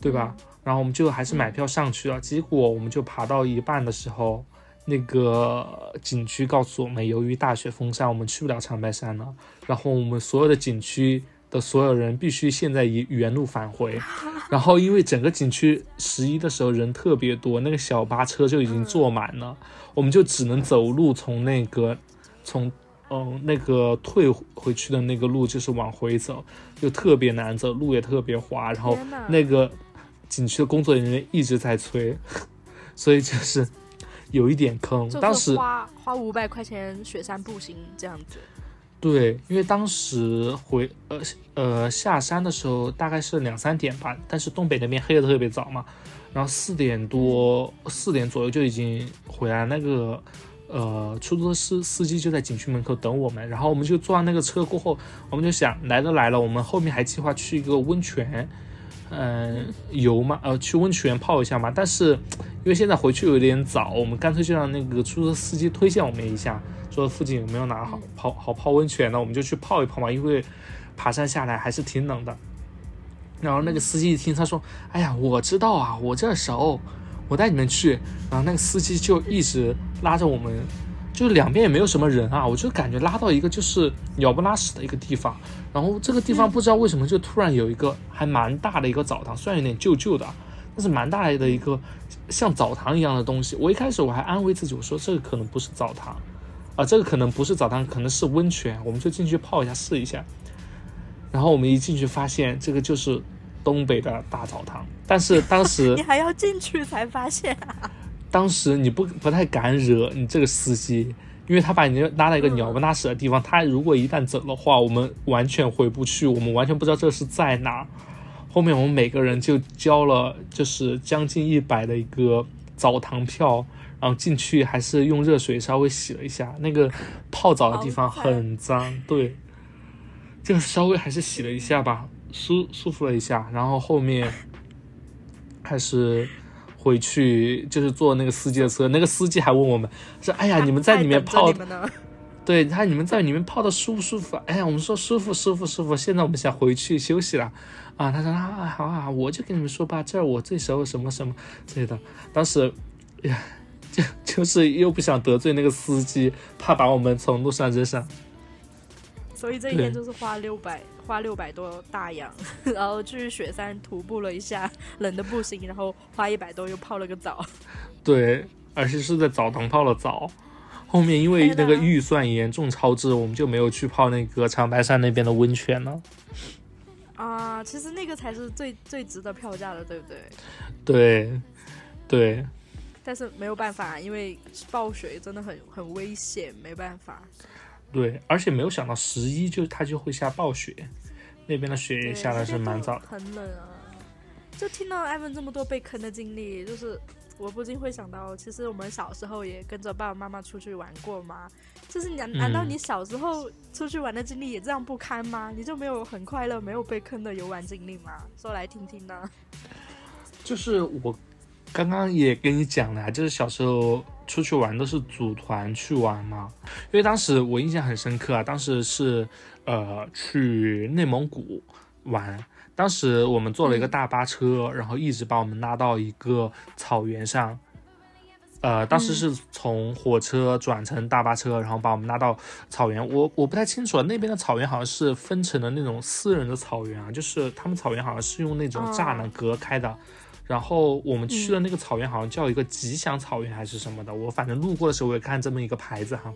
S2: 对吧？然后我们就还是买票上去了。结果我们就爬到一半的时候，那个景区告诉我们，由于大雪封山，我们去不了长白山了。然后我们所有的景区的所有人必须现在以原路返回。然后因为整个景区十一的时候人特别多，那个小巴车就已经坐满了，我们就只能走路从那个从嗯那个退回去的那个路就是往回走，就特别难走，路也特别滑。然后那个景区的工作人员一直在催，所以就是有一点坑。当时
S1: 花花五百块钱雪山步行这样子，
S2: 对，因为当时回呃呃下山的时候大概是两三点吧，但是东北那边黑的特别早嘛，然后四点多四点左右就已经回来，那个呃出租车司司机就在景区门口等我们，然后我们就坐上那个车过后，我们就想来都来了，我们后面还计划去一个温泉。嗯，游嘛，呃，去温泉泡一下嘛。但是因为现在回去有点早，我们干脆就让那个出租车司机推荐我们一下，说附近有没有哪好泡好泡温泉的，我们就去泡一泡嘛。因为爬山下来还是挺冷的。然后那个司机一听，他说：“哎呀，我知道啊，我这熟，我带你们去。”然后那个司机就一直拉着我们，就是两边也没有什么人啊，我就感觉拉到一个就是鸟不拉屎的一个地方。然后这个地方不知道为什么就突然有一个还蛮大的一个澡堂，虽然有点旧旧的，但是蛮大的一个像澡堂一样的东西。我一开始我还安慰自己，我说这个可能不是澡堂，啊，这个可能不是澡堂，可能是温泉，我们就进去泡一下试一下。然后我们一进去发现，这个就是东北的大澡堂。但是当时
S1: 你还要进去才发现啊！
S2: 当时你不不太敢惹你这个司机，因为他把你拉到一个鸟不拉屎的地方，他如果一旦走的话，我们完全回不去，我们完全不知道这是在哪。后面我们每个人就交了就是将近一百的一个澡堂票，然后进去还是用热水稍微洗了一下，那个泡澡的地方很脏，对，就稍微还是洗了一下吧，舒舒服了一下，然后后面还是回去就是坐那个司机的车，那个司机还问我们说：“哎呀，你们在里面泡。”对他，你们在里面泡的舒不舒服？哎呀，我们说舒服，舒服，舒服。现在我们想回去休息了，啊，他说啊，好啊，我就跟你们说吧，这儿我最熟什么什么之类的。当时，呀，就 就是又不想得罪那个司机，怕把我们从路上扔上。
S1: 所以这一天就是花六百，花六百多大洋，然后去雪山徒步了一下，冷的不行，然后花一百多又泡了个澡。
S2: 对，而且是在澡堂泡了澡。后面因为那个预算严重超支，我们就没有去泡那个长白山那边的温泉了。
S1: 啊，其实那个才是最最值得票价的，对不对？
S2: 对，对。
S1: 但是没有办法，因为暴雪真的很很危险，没办法。
S2: 对，而且没有想到十一就它就会下暴雪，那边的雪也下的是蛮早。
S1: 很冷啊！就听到艾文这么多被坑的经历，就是。我不禁会想到，其实我们小时候也跟着爸爸妈妈出去玩过吗？就是难难道你小时候出去玩的经历也这样不堪吗？你就没有很快乐、没有被坑的游玩经历吗？说来听听呢。
S2: 就是我刚刚也跟你讲了，就是小时候出去玩都是组团去玩嘛。因为当时我印象很深刻啊，当时是呃去内蒙古玩。当时我们坐了一个大巴车，然后一直把我们拉到一个草原上。呃，当时是从火车转成大巴车，然后把我们拉到草原。我我不太清楚，那边的草原好像是分成了那种私人的草原啊，就是他们草原好像是用那种栅栏隔开的。然后我们去的那个草原好像叫一个吉祥草原还是什么的，我反正路过的时候我也看这么一个牌子哈。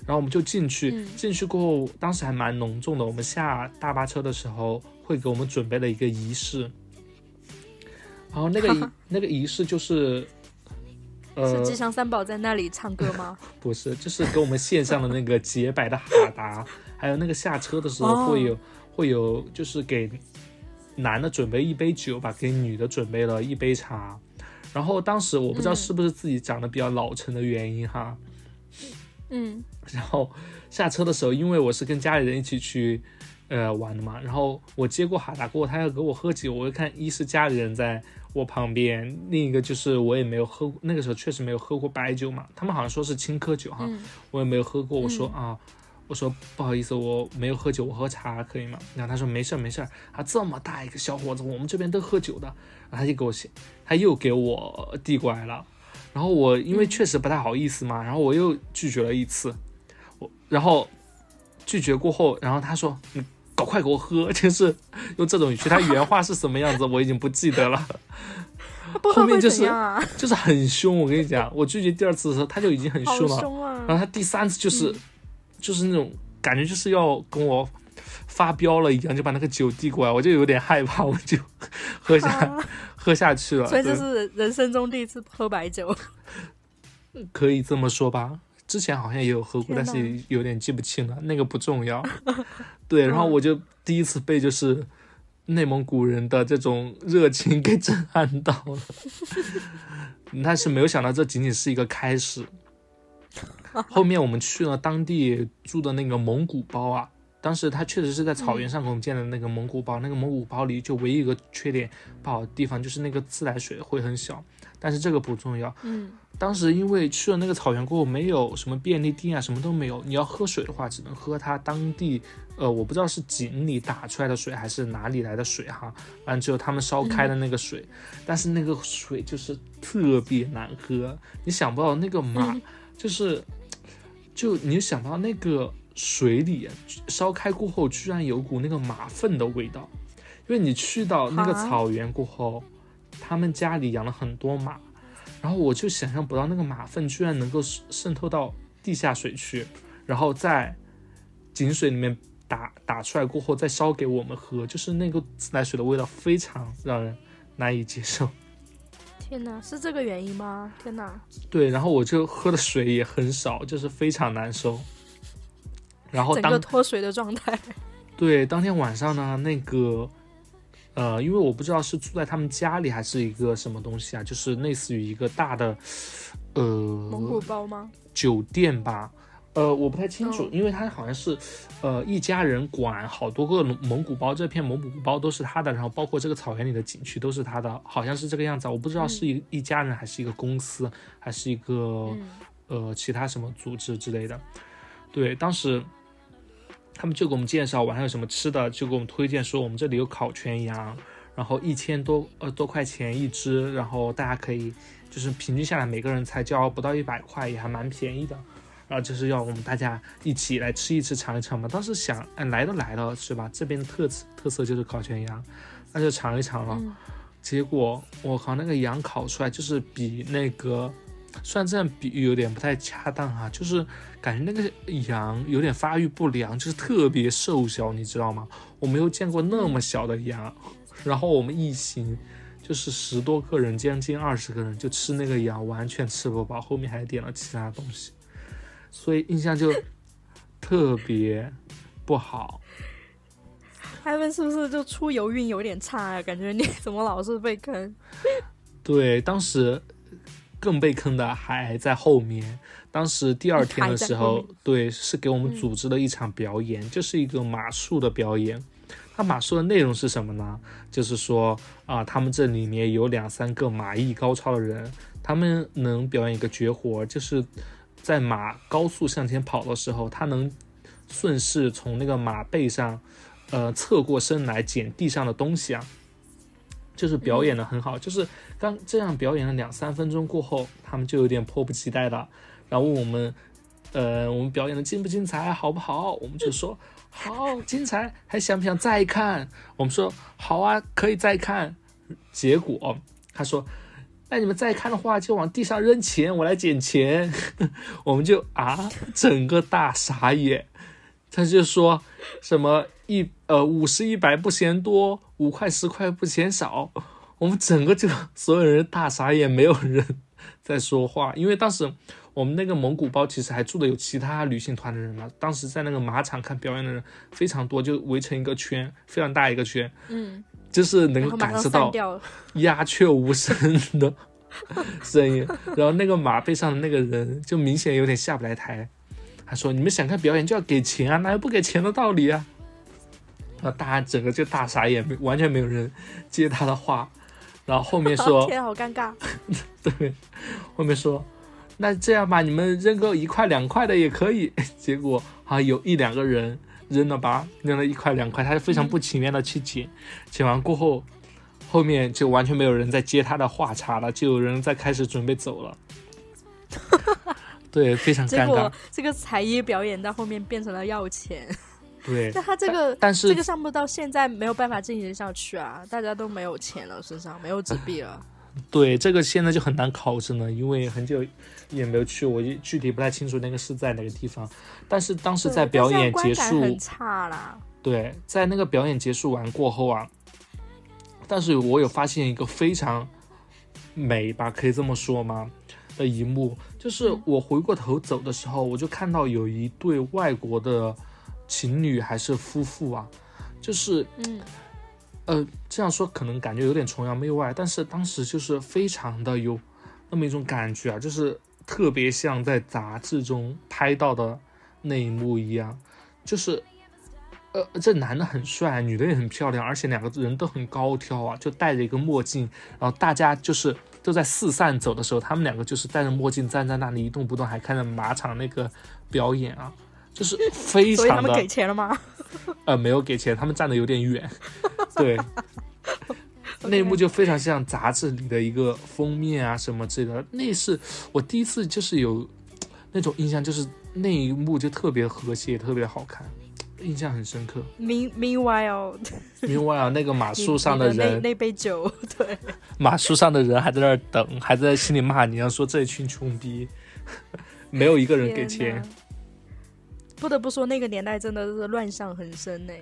S2: 然后我们就进去，进去过后，当时还蛮隆重的。我们下大巴车的时候。会给我们准备了一个仪式，然后那个 那个仪式就是，
S1: 呃，是吉祥三宝在那里唱歌吗？
S2: 不是，就是给我们献上的那个洁白的哈达，还有那个下车的时候会有会有，就是给男的准备一杯酒吧，给女的准备了一杯茶。然后当时我不知道是不是自己长得比较老成的原因哈，
S1: 嗯，
S2: 然后下车的时候，因为我是跟家里人一起去。呃，玩的嘛，然后我接过哈达过，他要给我喝酒，我就看一是家里人在我旁边，另一个就是我也没有喝，那个时候确实没有喝过白酒嘛，他们好像说是青稞酒哈，我也没有喝过，我说啊，我说不好意思，我没有喝酒，我喝茶可以吗？然后他说没事没事，啊这么大一个小伙子，我们这边都喝酒的，然后他就给我写，他又给我递过来了，然后我因为确实不太好意思嘛，然后我又拒绝了一次，我然后拒绝过后，然后他说你。搞快给我喝，就是用这种语气。他原话是什么样子，我已经不记得了。后面就是就是很凶。我跟你讲，我拒绝第二次的时候，他就已经很凶了。然后他第三次就是就是那种感觉，就是要跟我发飙了一样，就把那个酒递过来，我就有点害怕，我就喝下喝下去了。
S1: 所以这是人生中第一次喝白酒，
S2: 可以这么说吧。之前好像也有喝过，但是有点记不清了。那个不重要。对，然后我就第一次被就是内蒙古人的这种热情给震撼到了，但是没有想到这仅仅是一个开始。后面我们去了当地住的那个蒙古包啊，当时他确实是在草原上给我们建的那个蒙古包，那个蒙古包里就唯一一个缺点不好的地方就是那个自来水会很小，但是这个不重要。
S1: 嗯。
S2: 当时因为去了那个草原过后，没有什么便利店啊，什么都没有。你要喝水的话，只能喝它当地，呃，我不知道是井里打出来的水还是哪里来的水哈。反正只有他们烧开的那个水，但是那个水就是特别难喝。你想不到那个马，就是，就你想到那个水里烧开过后，居然有股那个马粪的味道。因为你去到那个草原过后。他们家里养了很多马，然后我就想象不到那个马粪居然能够渗透到地下水去，然后在井水里面打打出来过后再烧给我们喝，就是那个自来水的味道非常让人难以接受。
S1: 天哪，是这个原因吗？天哪！
S2: 对，然后我就喝的水也很少，就是非常难受。然后当
S1: 整个脱水的状态。
S2: 对，当天晚上呢，那个呃，因为我不知道是住在他们家里还是一个什么东西啊，就是类似于一个大的呃
S1: 蒙古包吗？
S2: 酒店吧。呃，我不太清楚，
S1: 嗯
S2: 因为他好像是，呃，一家人管好多个蒙古包，这片蒙古包都是他的，然后包括这个草原里的景区都是他的，好像是这个样子啊。我不知道是一、一家人还是一个公司，还是一个、
S1: 嗯
S2: 呃其他什么组织之类的。对，当时他们就给我们介绍晚上有什么吃的，就给我们推荐说我们这里有烤全羊，然后一千多呃多块钱一只，然后大家可以就是平均下来每个人才交不到一百块，也还蛮便宜的。然后就是要我们大家一起来吃一吃、尝一尝嘛。当时想，哎，来都来了，是吧？这边的特色特色就是烤全羊，那就尝一尝了。
S1: 嗯
S2: 结果我靠，那个羊烤出来就是比那个，虽然这样比喻有点不太恰当哈、就是感觉那个羊有点发育不良，就是特别瘦小，你知道吗？我没有见过那么小的羊。然后我们一行就是十多个人，将近二十个人，就吃那个羊，完全吃不饱，后面还点了其他东西，所以印象就特别不好。
S1: 他们是不是就出游运有点差啊？感觉你怎么老是被坑？
S2: 对，当时更被坑的还在后面。当时第二天的时候，对，是给我们组织了一场表演，就是一个马术的表演。它马术的内容是什么呢？就是说啊、他们这里面有两三个马艺高超的人，他们能表演一个绝活，就是在马高速向前跑的时候，他能顺势从那个马背上，呃，侧过身来捡地上的东西啊。就是表演的很好，就是刚这样表演了两三分钟过后，他们就有点迫不及待了，然后问我们，呃，我们表演的精不精彩，好不好？我们就说好，精彩，还想不想再看？我们说好啊，可以再看。结果他说，那你们再看的话，就往地上扔钱，我来捡钱。我们就啊，整个大傻眼。他就说什么一呃五十一百不嫌多，五块十块不嫌少。我们整个就所有人大傻眼，没有人 在说话，因为当时我们那个蒙古包其实还住的有其他旅行团的人嘛。当时在那个马场看表演的人非常多，就围成一个圈，非常大一个圈，
S1: 嗯，
S2: 就是能感受到。鸦雀无声的 声音，然后那个马背上的那个人就明显有点下不来台。他说：“你们想看表演就要给钱啊，哪有不给钱的道理啊？”然后大家整个就大傻眼，没完全没有人接他的话。然后后面说
S1: 天啊，好尴尬。
S2: 对，后面说，那这样吧，你们扔个一块两块的也可以。结果啊，有一两个人扔了吧，扔了一块两块，他就非常不情愿的去捡。捡完过后，后面就完全没有人在接他的话茬了，就有人在开始准备走了。对，非常尴尬
S1: 结果。这个才艺表演到后面变成了要钱，
S2: 对，
S1: 那他这个
S2: 但是
S1: 这个项目到现在没有办法进行下去啊，大家都没有钱了，身上没有纸币了。
S2: 对这个现在就很难考证了，因为很久也没有去，我也具体不太清楚那个是在哪个地方。但是当时在表演结束，
S1: 很差啦。
S2: 对，在那个表演结束完过后啊，但是我有发现一个非常美吧，可以这么说吗？的一幕，就是
S1: 嗯
S2: 我回过头走的时候，我就看到有一对外国的情侣还是夫妇啊，就是
S1: 嗯，
S2: 呃，这样说可能感觉有点崇洋媚外，但是当时就是非常的有那么一种感觉啊，就是特别像在杂志中拍到的那一幕一样，就是呃，这男的很帅，女的也很漂亮，而且两个人都很高挑啊，就戴着一个墨镜，然后大家就是都在四散走的时候，他们两个就是戴着墨镜站在那里一动不动，还看着马场那个表演啊，就是非常的
S1: 所以他们给钱了吗？
S2: 呃，没有给钱，他们站的有点远。对，那一幕就非常像杂志里的一个封面啊什么之类的。那是我第一次就是有那种印象，就是那一幕就特别和谐，特别好看。印象很深刻。
S1: mean
S2: meanwhile，meanwhile，那个马术上
S1: 的
S2: 人，
S1: 那那杯酒，对，
S2: 马术上的人还在那儿等，还在心里骂你，要说这群穷逼，没有一个人给钱。。
S1: 不得不说，那个年代真的是乱象很深呢。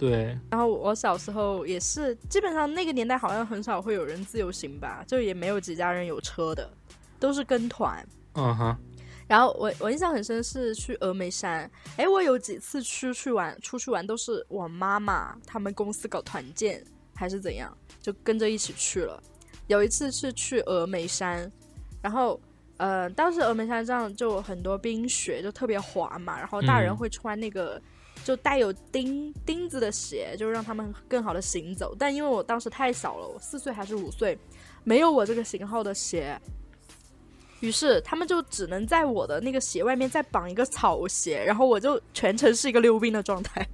S2: 对，
S1: 然后我小时候也是，基本上那个年代好像很少会有人自由行吧，就也没有几家人有车的，都是跟团。
S2: 嗯哼，
S1: 然后我我印象很深是去峨眉山，哎，我有几次出去玩，出去玩都是我妈妈他们公司搞团建还是怎样，就跟着一起去了。有一次是去峨眉山，然后呃，当时峨眉山上就很多冰雪，就特别滑嘛，然后大人
S2: 嗯
S1: 会穿那个。就带有钉钉子的鞋，就是让他们更好的行走。但因为我当时太小了，我四岁还是五岁，没有我这个型号的鞋，于是他们就只能在我的那个鞋外面再绑一个草鞋，然后我就全程是一个溜冰的状态，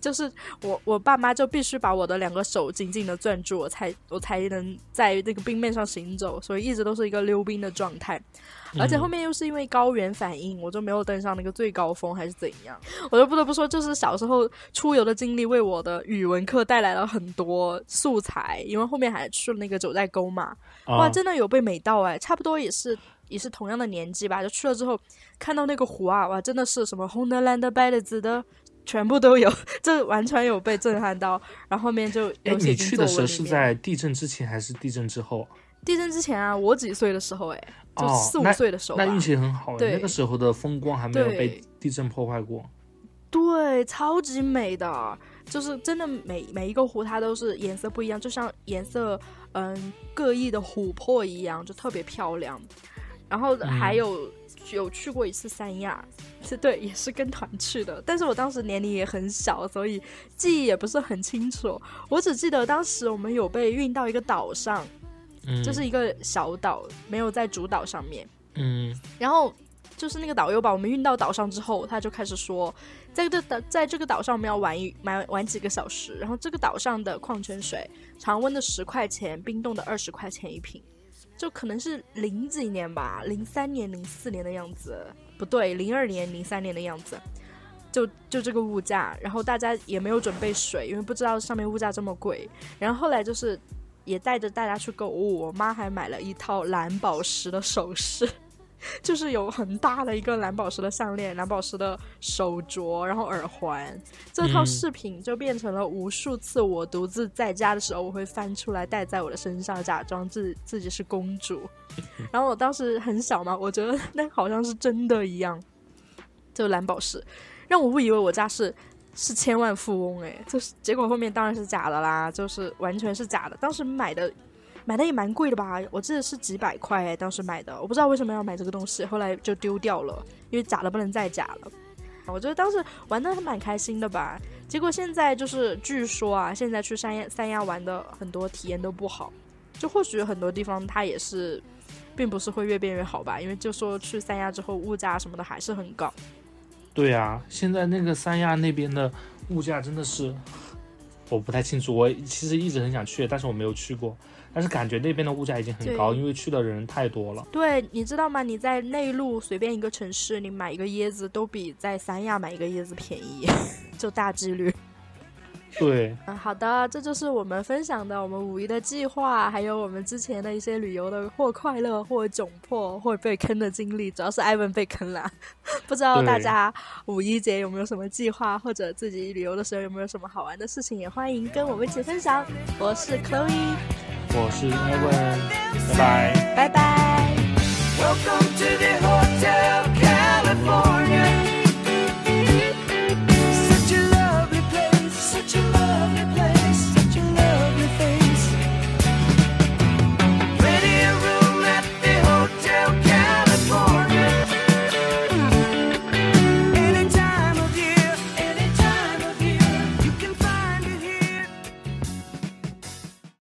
S1: 就是我我爸妈就必须把我的两个手紧紧的攥住，我才我才能在那个冰面上行走，所以一直都是一个溜冰的状态。而且后面又是因为高原反应，我就没有登上那个最高峰，还是怎样？我就不得不说，就是小时候出游的经历为我的语文课带来了很多素材，因为后面还去了那个九寨沟嘛，哇，
S2: 啊，
S1: 真的有被美到哎，差不多也是也是同样的年纪吧，就去了之后看到那个湖啊，哇，真的是什么红的、蓝的、白的、紫的，全部都有，这完全有被震撼到。然后后面就
S2: 哎，你去的时候是在地震之前还是地震之后？
S1: 地震之前啊，我几岁的时候哎，就
S2: 哦
S1: 四五岁的时候吧，
S2: 那运气很好，
S1: 对
S2: 那个时候的风光还没有被地震破坏过。
S1: 对，超级美的，就是真的每每一个湖它都是颜色不一样，就像颜色嗯各异的琥珀一样，就特别漂亮。然后还有、有去过一次三亚，是对，也是跟团去的，但是我当时年龄也很小，所以记忆也不是很清楚。我只记得当时我们有被运到一个岛上，
S2: 嗯，
S1: 就是一个小岛，没有在主岛上面。
S2: 嗯
S1: 然后就是那个导游把我们运到岛上之后，他就开始说，在这岛，在这个岛上我们要玩一玩玩几个小时，然后这个岛上的矿泉水，常温的十块钱，冰冻的二十块钱一瓶，就可能是零几年吧，零三年、零四年的样子，不对，零二年、零三年的样子。就就这个物价，然后大家也没有准备水，因为不知道上面物价这么贵。然后后来就是也带着大家去购物，我妈还买了一套蓝宝石的首饰，就是有很大的一个蓝宝石的项链、蓝宝石的手镯，然后耳环。这套
S2: 嗯
S1: 饰品就变成了无数次我独自在家的时候，我会翻出来戴在我的身上，假装自自己是公主。然后我当时很小嘛，我觉得那好像是真的一样，就蓝宝石，让我误以为我家是是千万富翁哎，就是结果后面当然是假的啦，就是完全是假的。当时买的买的也蛮贵的吧，我记得是几百块哎，当时买的，我不知道为什么要买这个东西，后来就丢掉了，因为假的不能再假了。我觉得当时玩的还蛮开心的吧，结果现在就是据说啊，现在去三亚三亚玩的很多体验都不好，就或许很多地方它也是，并不是会越变越好吧，因为就说去三亚之后物价什么的还是很高。
S2: 对啊，现在那个三亚那边的物价真的是，我不太清楚。我其实一直很想去，但是我没有去过。但是感觉那边的物价已经很高，因为去的人太多了。
S1: 对，你知道吗？你在内陆随便一个城市，你买一个椰子都比在三亚买一个椰子便宜，就大几率。
S2: 对，
S1: 嗯，好的，这就是我们分享的我们五一的计划，还有我们之前的一些旅游的或快乐、或窘迫、或被坑的经历。主要是艾文被坑了，不知道大家五一节有没有什么计划，或者自己旅游的时候有没有什么好玩的事情，也欢迎跟我们一起分享。我是 Chloe，
S2: 我是艾薇拜拜
S1: 拜拜
S3: welcome to the hotel california